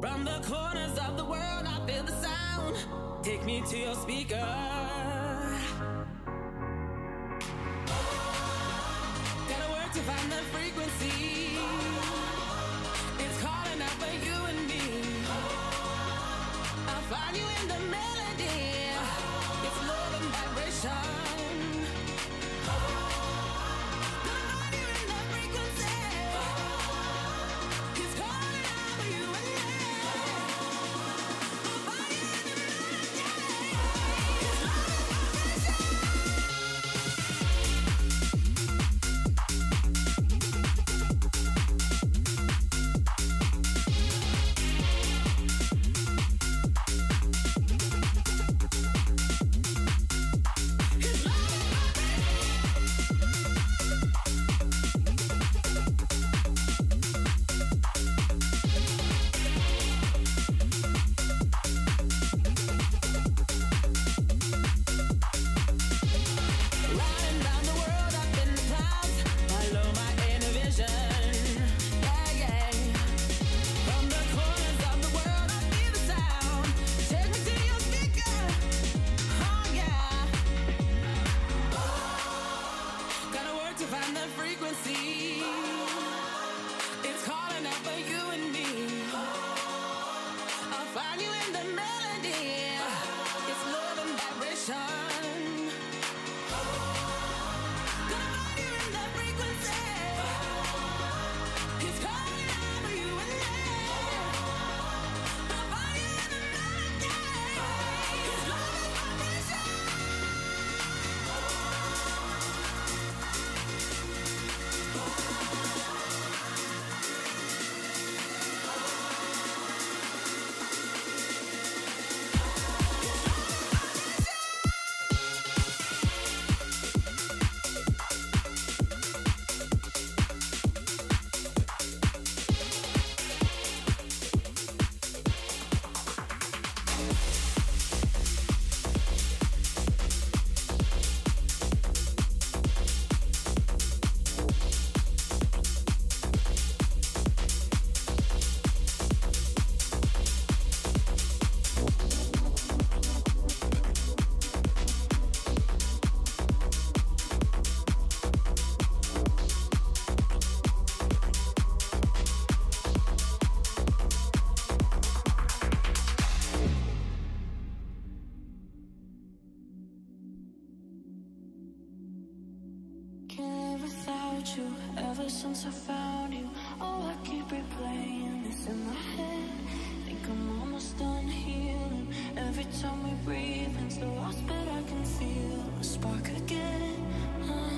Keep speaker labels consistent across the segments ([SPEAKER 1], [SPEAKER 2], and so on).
[SPEAKER 1] From the corners of the world, I feel the sound. Take me to your speaker. find you in the melody. It's love and vibration.
[SPEAKER 2] found you. Oh, I keep replaying this in my head. Think I'm almost done healing. Every time we breathe it's the lost, but I can feel a spark again. Uh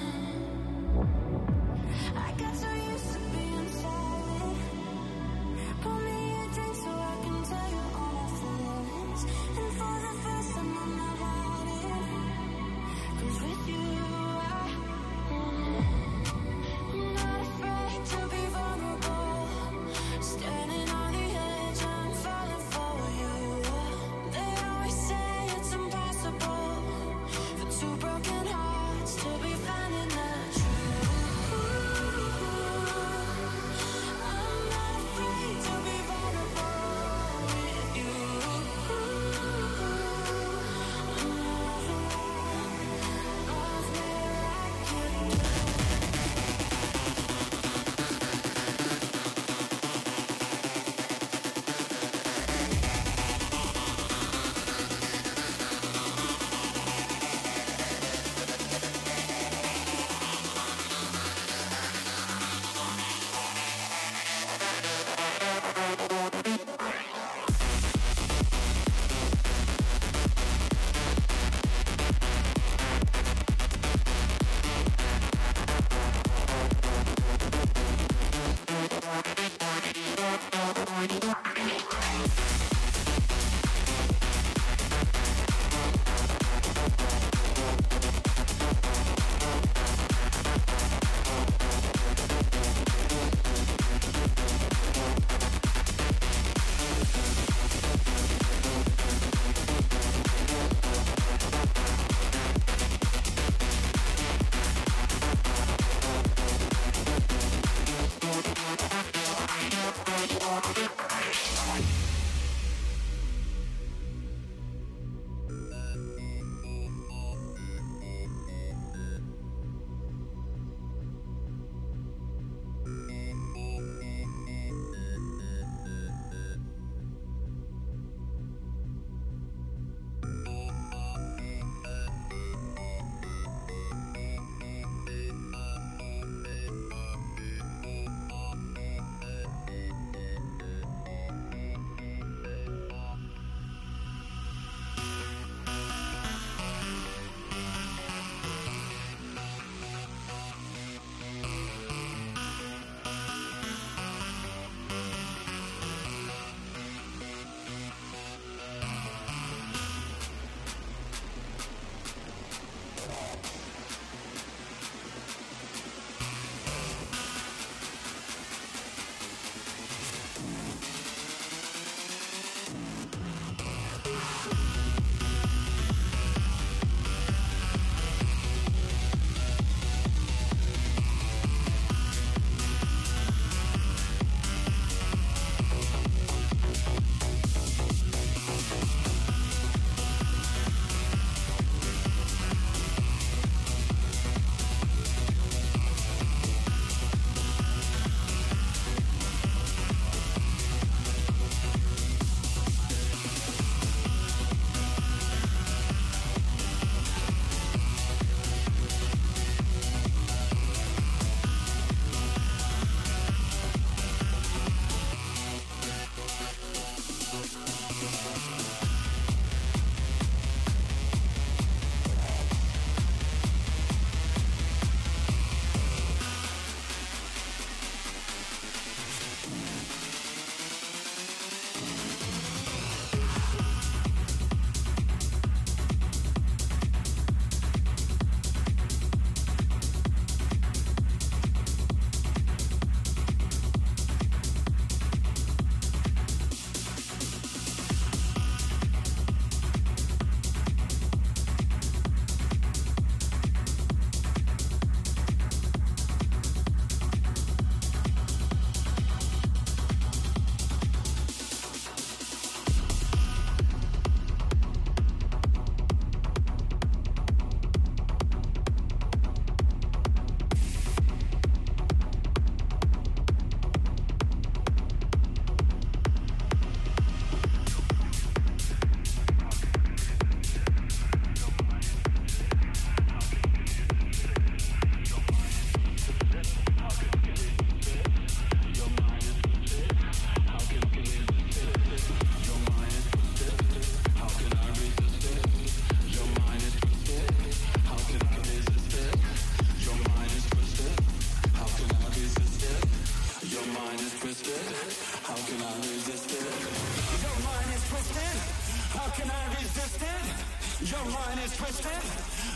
[SPEAKER 3] Your mind is twisted.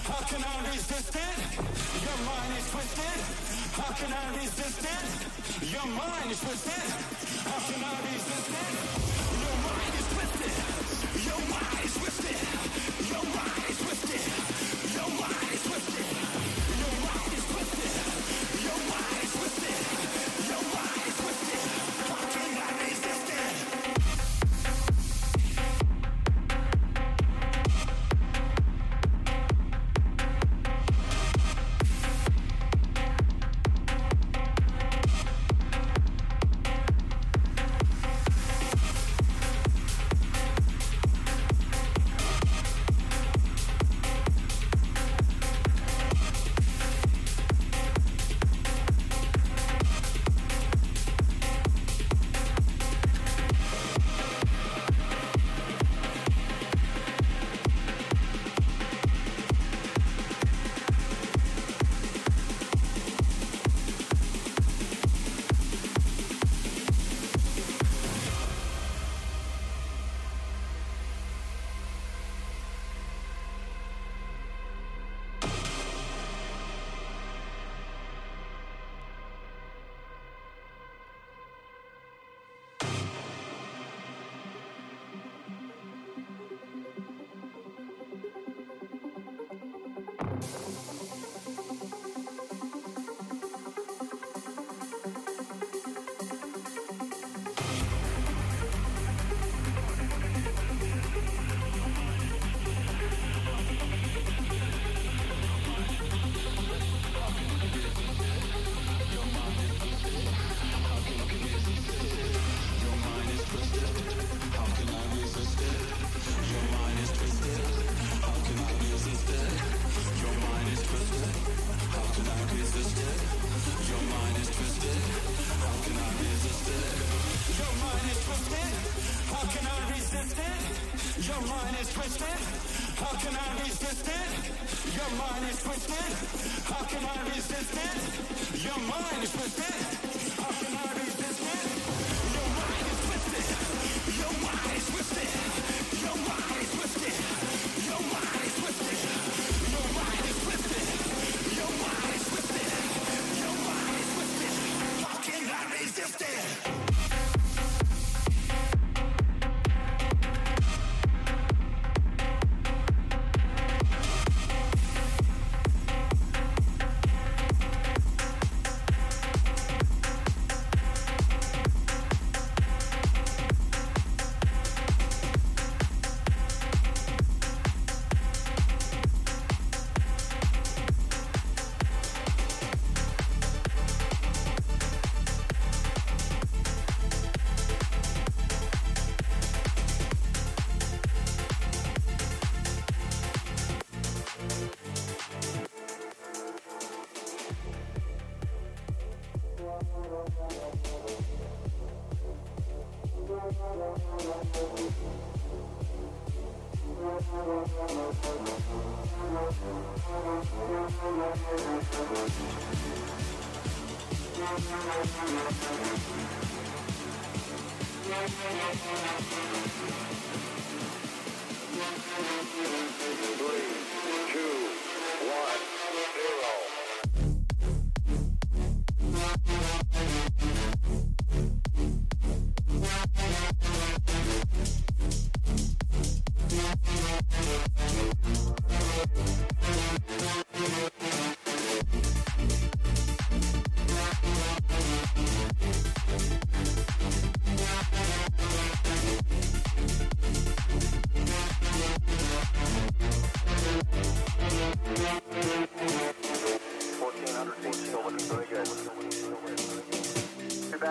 [SPEAKER 3] How can I resist it? Your mind is twisted. How can I resist it? Your mind is twisted. How can I resist it? Your mind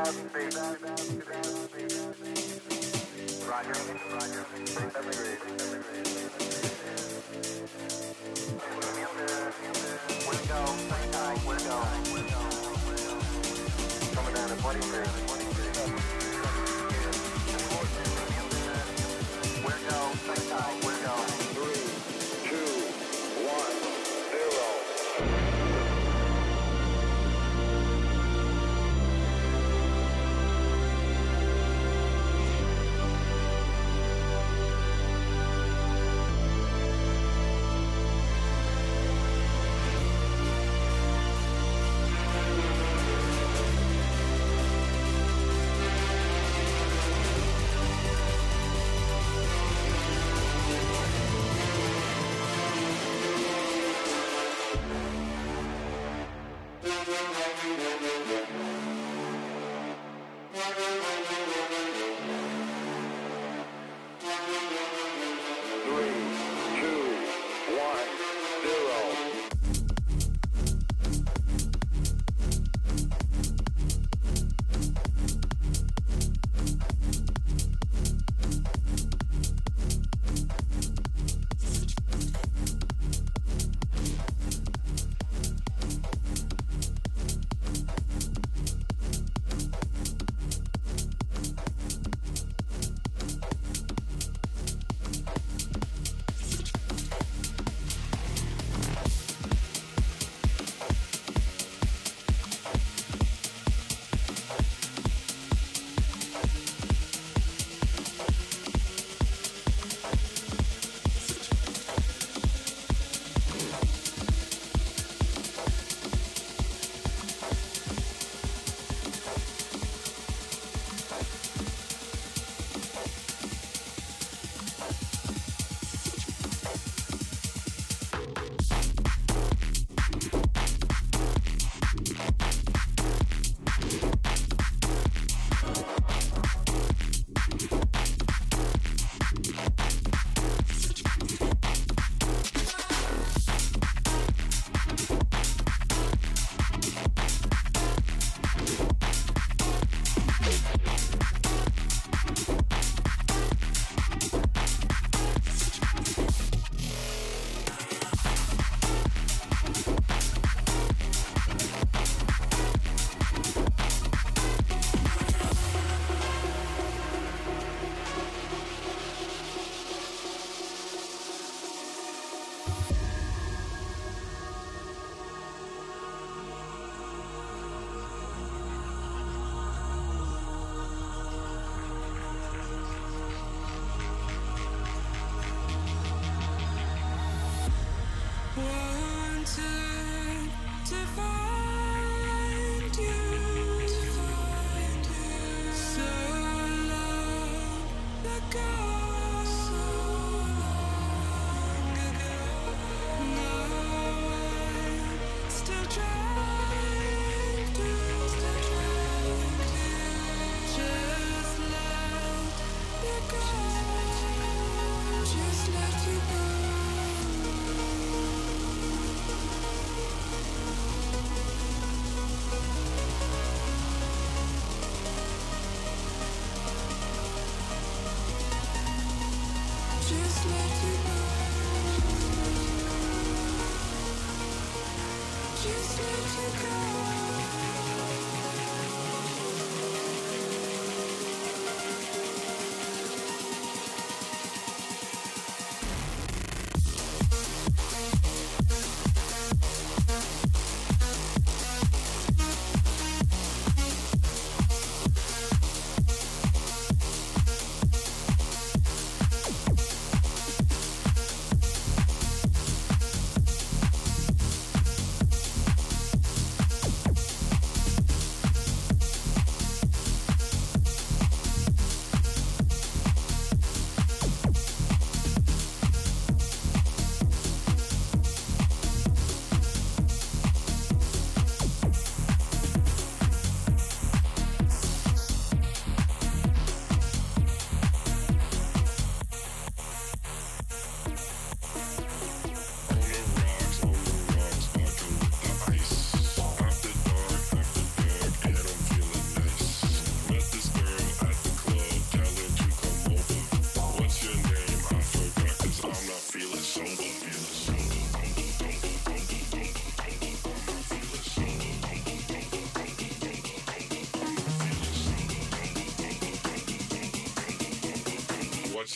[SPEAKER 4] love.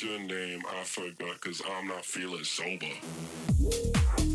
[SPEAKER 5] Your name? I forgot cause I'm not feeling sober.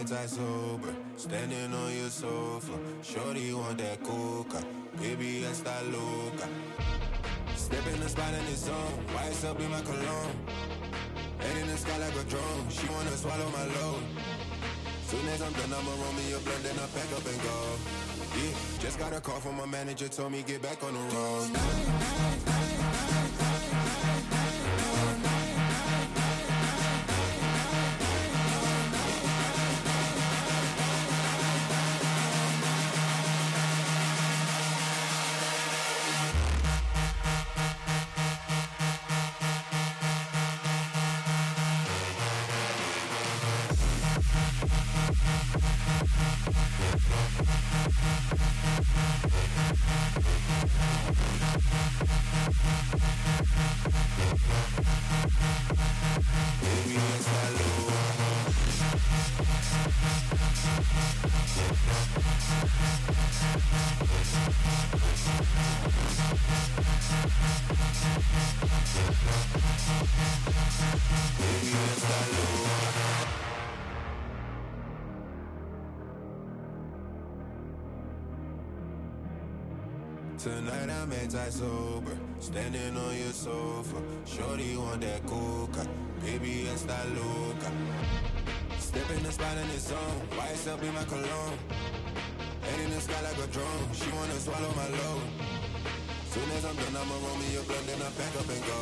[SPEAKER 6] Tonight I'm anti-sober, standing on your sofa. Shorty want that coca, baby esta loca. Step in the spot in the zone, white up in my cologne. Head in the sky like a drone, she wanna swallow my load. Soon as I'm done, I'ma roll me a blunt, then I pack up and go. Yeah, just got a call from my manager, told me get back on the road. I'm anti-sober, standing on your sofa. Shorty want that coca, baby esta loca. Step in the spot in the zone, white up in my cologne. Head in the sky like a drone, she wanna swallow my load. Soon as I'm done, I'ma roll me a blunt, then I pack up and go.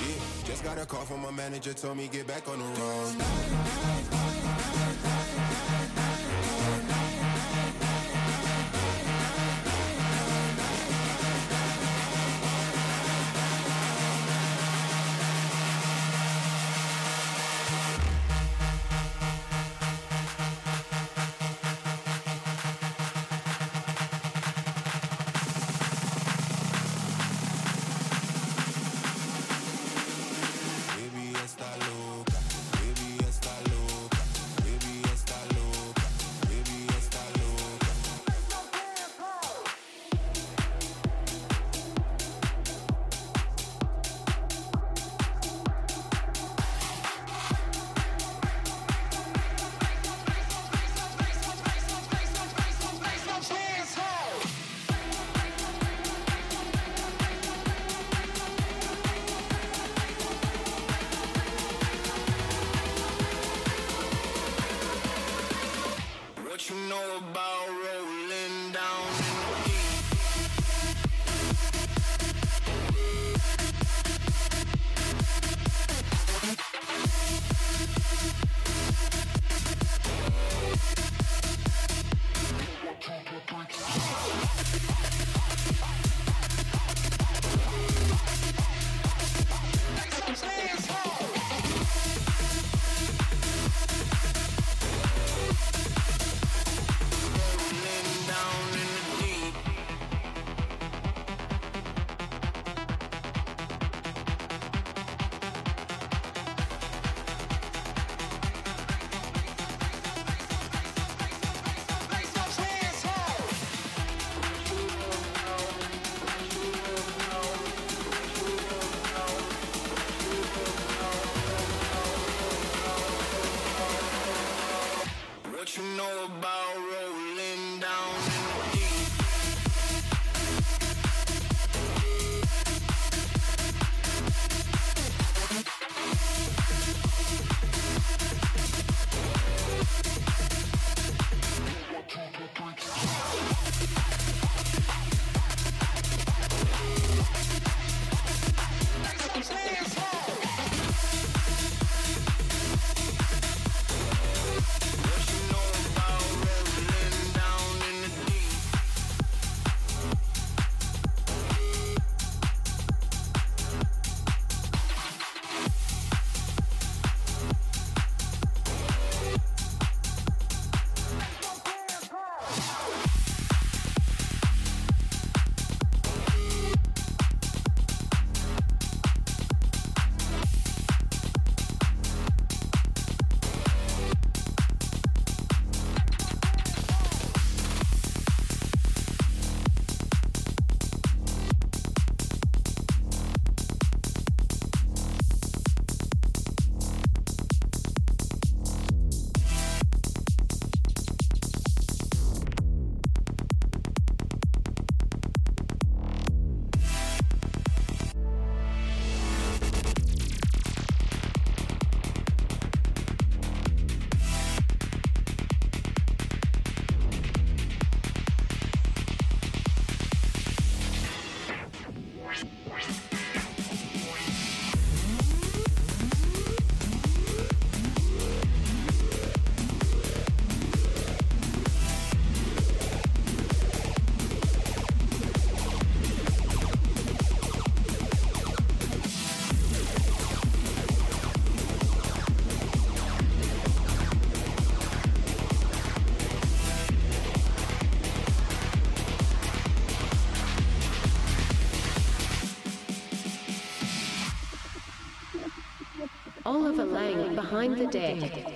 [SPEAKER 6] Yeah, just got a call from my manager, told me get back on the road.
[SPEAKER 7] behind the deck.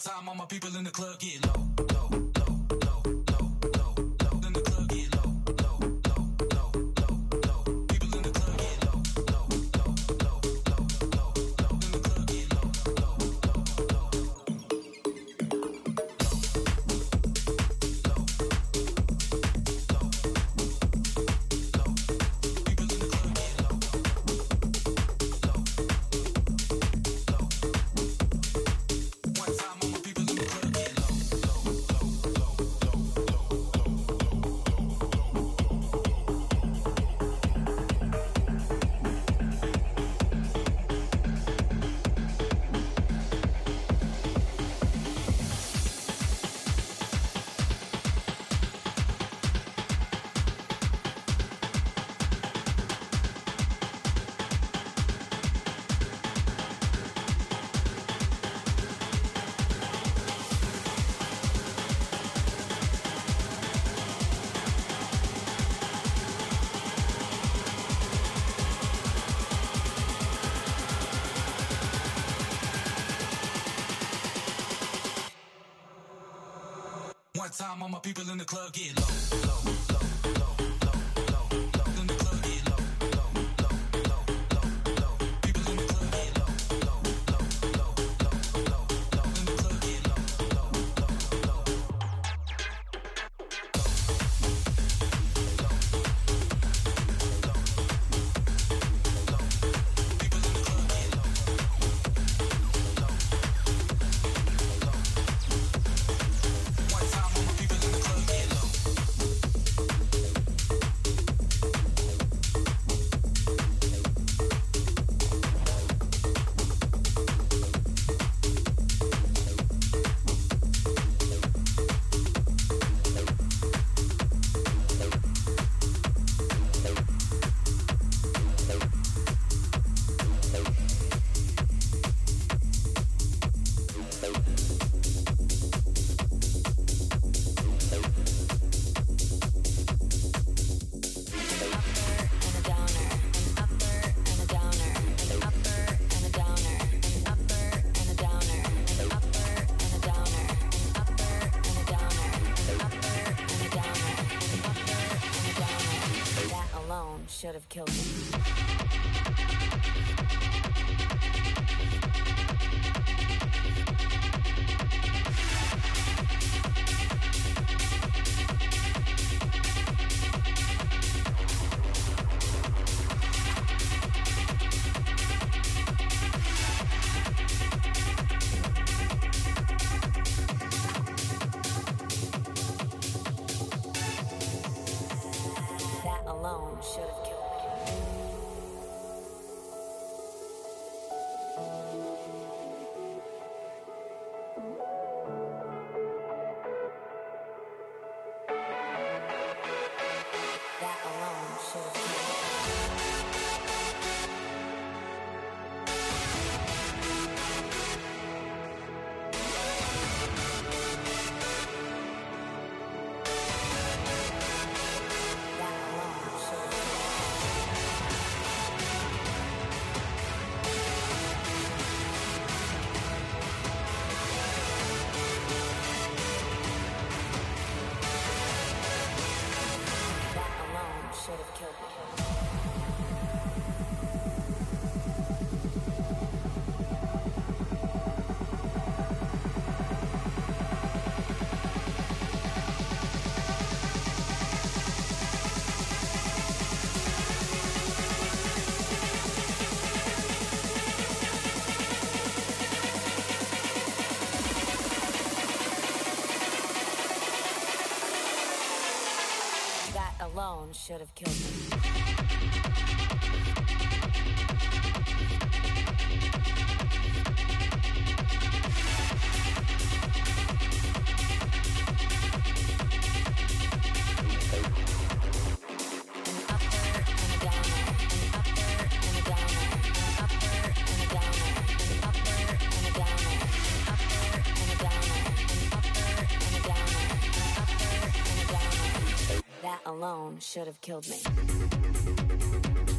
[SPEAKER 8] time, all my people in the club get low. people in the club get low.
[SPEAKER 9] should have killed me. alone should have bomb should have killed me. alone should have killed me.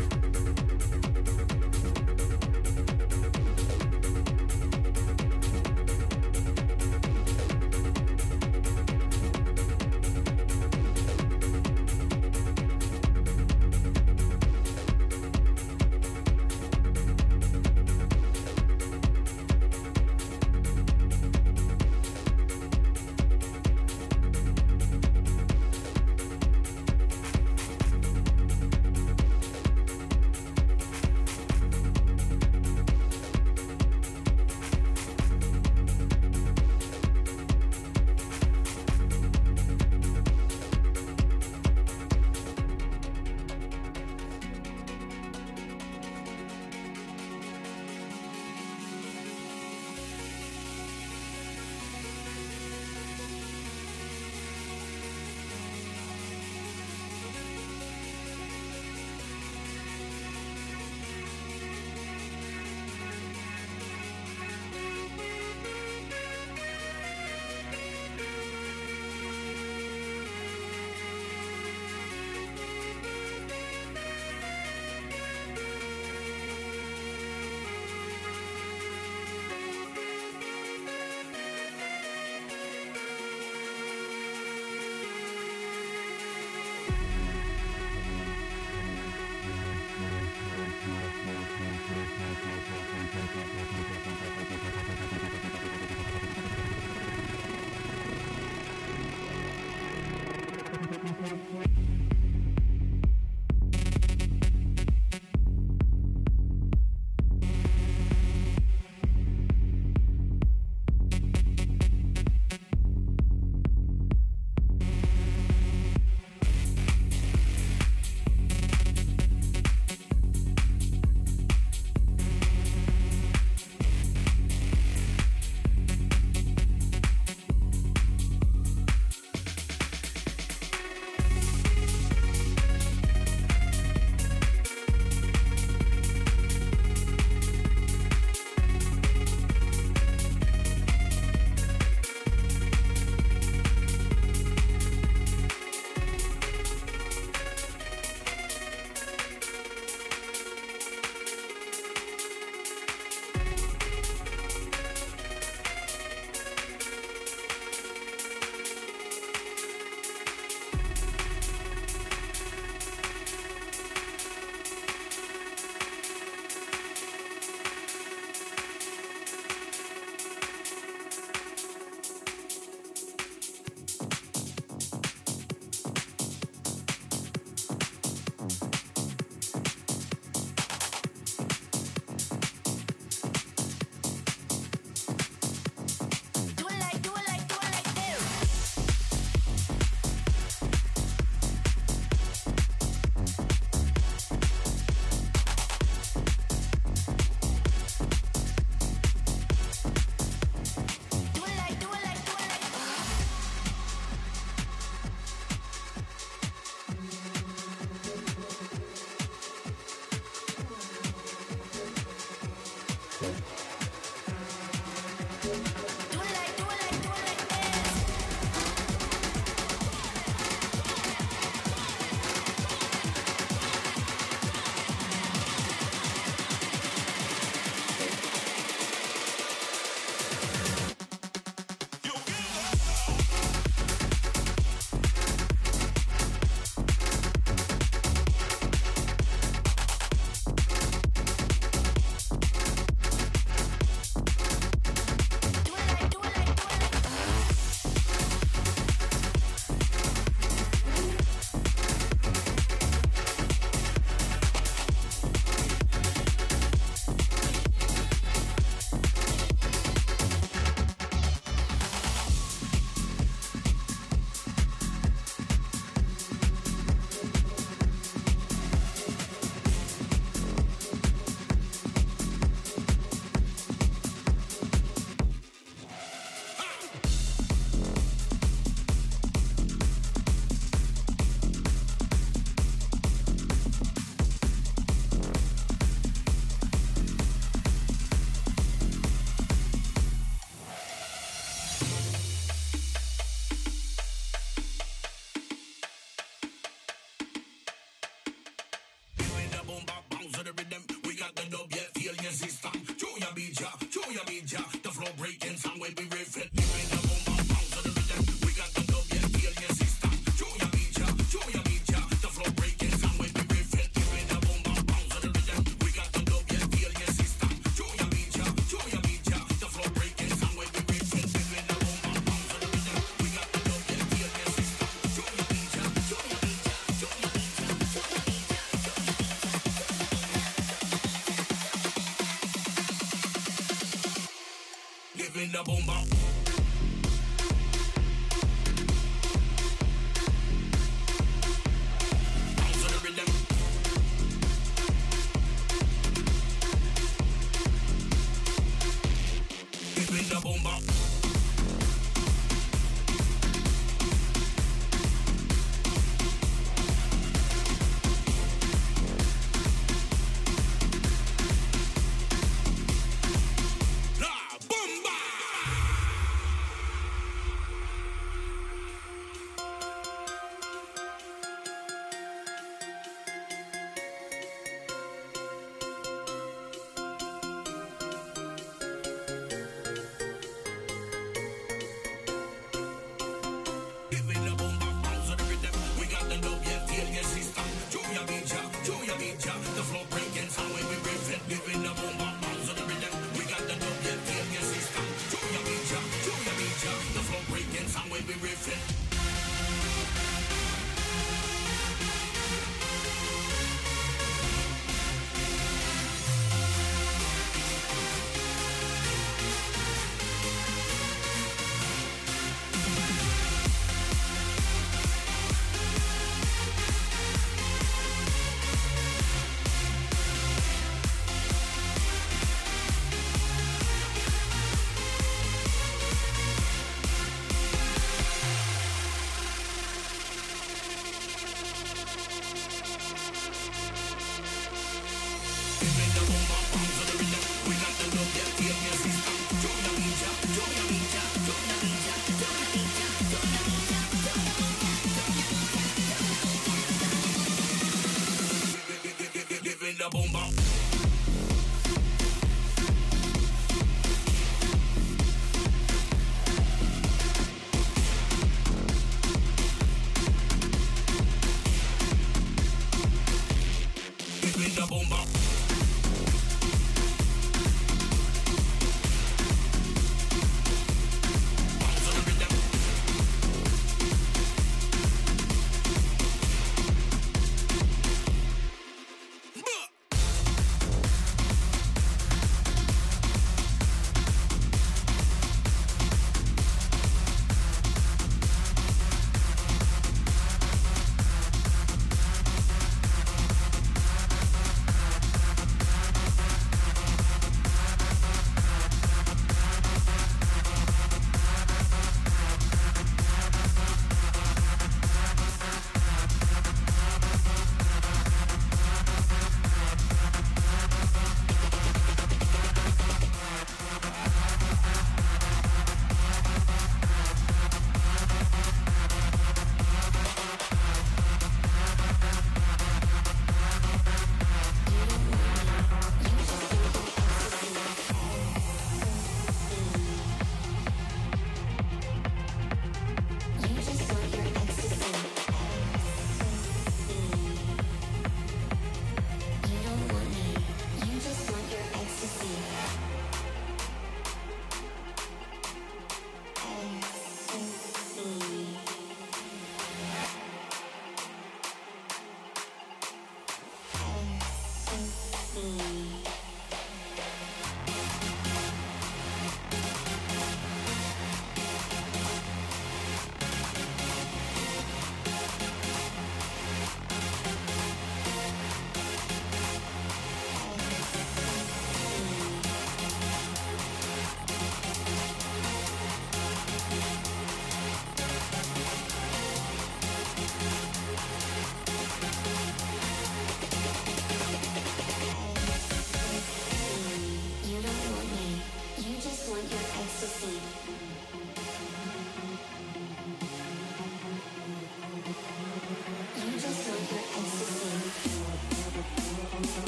[SPEAKER 10] Ja, show your